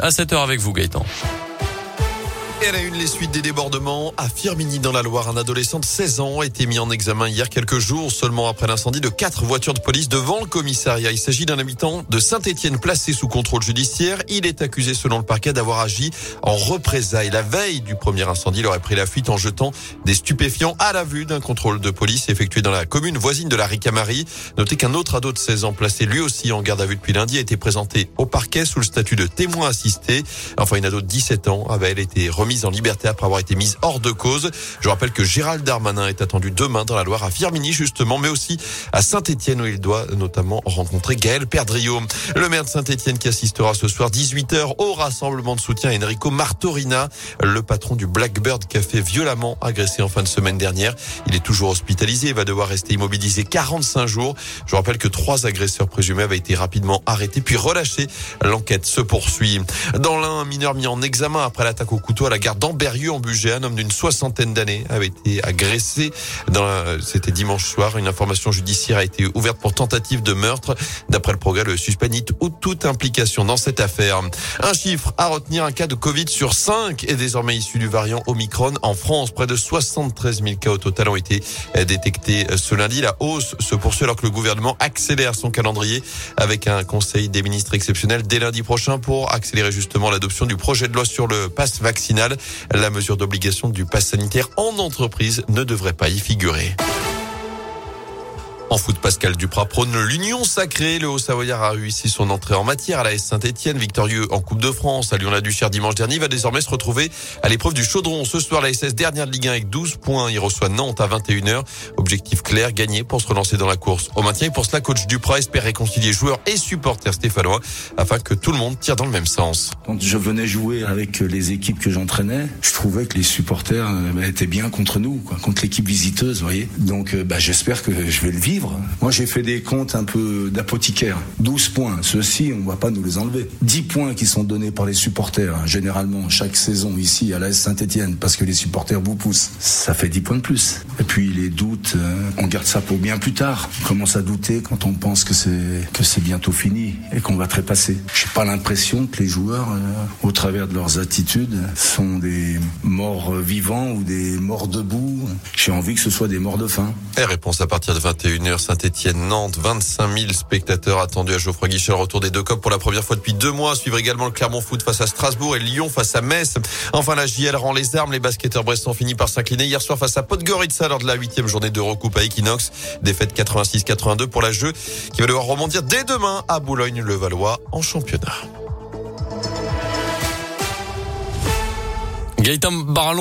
À 7h avec vous, Gaëtan. Et à une, les suites des débordements. À Firminy, dans la Loire, un adolescent de 16 ans a été mis en examen hier quelques jours seulement après l'incendie de quatre voitures de police devant le commissariat. Il s'agit d'un habitant de Saint-Étienne placé sous contrôle judiciaire. Il est accusé, selon le parquet, d'avoir agi en représailles. La veille du premier incendie, il aurait pris la fuite en jetant des stupéfiants à la vue d'un contrôle de police effectué dans la commune voisine de la Ricamarie. Notez qu'un autre ado de 16 ans placé lui aussi en garde à vue depuis lundi a été présenté au parquet sous le statut de témoin assisté. Enfin, une ado de 17 ans avait été remise mise en liberté après avoir été mise hors de cause. Je rappelle que Gérald Darmanin est attendu demain dans la Loire à Firminy justement, mais aussi à Saint-Etienne où il doit notamment rencontrer Gaël Perdriau. Le maire de Saint-Etienne qui assistera ce soir 18h au rassemblement de soutien à Enrico Martorina, le patron du Blackbird Café violemment agressé en fin de semaine dernière. Il est toujours hospitalisé et va devoir rester immobilisé 45 jours. Je rappelle que trois agresseurs présumés avaient été rapidement arrêtés puis relâchés. L'enquête se poursuit. Dans l'un, un mineur mis en examen après l'attaque au couteau à la gare d'Amberieu en Bugey. Un homme d'une soixantaine d'années avait été agressé. C'était dimanche soir. Une information judiciaire a été ouverte pour tentative de meurtre. D'après le progrès, le suspect nie toute implication dans cette affaire. Un chiffre à retenir, un cas de Covid sur 5 est désormais issu du variant Omicron en France. Près de 73 000 cas au total ont été détectés ce lundi. La hausse se poursuit alors que le gouvernement accélère son calendrier avec un conseil des ministres exceptionnel dès lundi prochain pour accélérer justement l'adoption du projet de loi sur le pass vaccinal. La mesure d'obligation du pass sanitaire en entreprise ne devrait pas y figurer. Foot, Pascal Duprat prône l'union sacrée. Le Haut-Savoyard a réussi son entrée en matière à la S Saint-Etienne, victorieux en Coupe de France à Lyon-la-Duchère dimanche dernier, va désormais se retrouver à l'épreuve du Chaudron. Ce soir, la SS dernière de Ligue 1 avec 12 points. Il reçoit Nantes à 21h. Objectif clair, gagner pour se relancer dans la course au maintien. Et pour cela, coach Duprat espère réconcilier joueurs et supporters stéphanois afin que tout le monde tire dans le même sens. Quand je venais jouer avec les équipes que j'entraînais, je trouvais que les supporters euh, étaient bien contre nous, quoi, contre l'équipe visiteuse, vous voyez. Donc, euh, bah, j'espère que je vais le vivre. Moi, j'ai fait des comptes un peu d'apothicaire. 12 points, ceux-ci, on va pas nous les enlever. 10 points qui sont donnés par les supporters, hein, généralement, chaque saison ici à l'AS Saint-Etienne, parce que les supporters vous poussent. Ça fait 10 points de plus. Et puis les doutes, euh, on garde ça pour bien plus tard. On commence à douter quand on pense que c'est que c'est bientôt fini et qu'on va trépasser. J'ai pas l'impression que les joueurs, euh, au travers de leurs attitudes, sont des morts vivants ou des morts debout. J'ai envie que ce soit des morts de faim. Et réponse à partir de 21h, Saint-Etienne Nantes. 25 000 spectateurs attendus à Geoffroy Guichel. Retour des deux copes pour la première fois depuis deux mois. Suivre également le Clermont Foot face à Strasbourg et Lyon face à Metz. Enfin, la JL rend les armes. Les basketteurs brestons finissent par s'incliner hier soir face à Podgorica lors de la huitième journée d'Eurocoupe à Equinox. Défaite 86-82 pour la jeu qui va devoir rebondir dès demain à Boulogne-le-Valois en championnat. Gaëtan Barallon.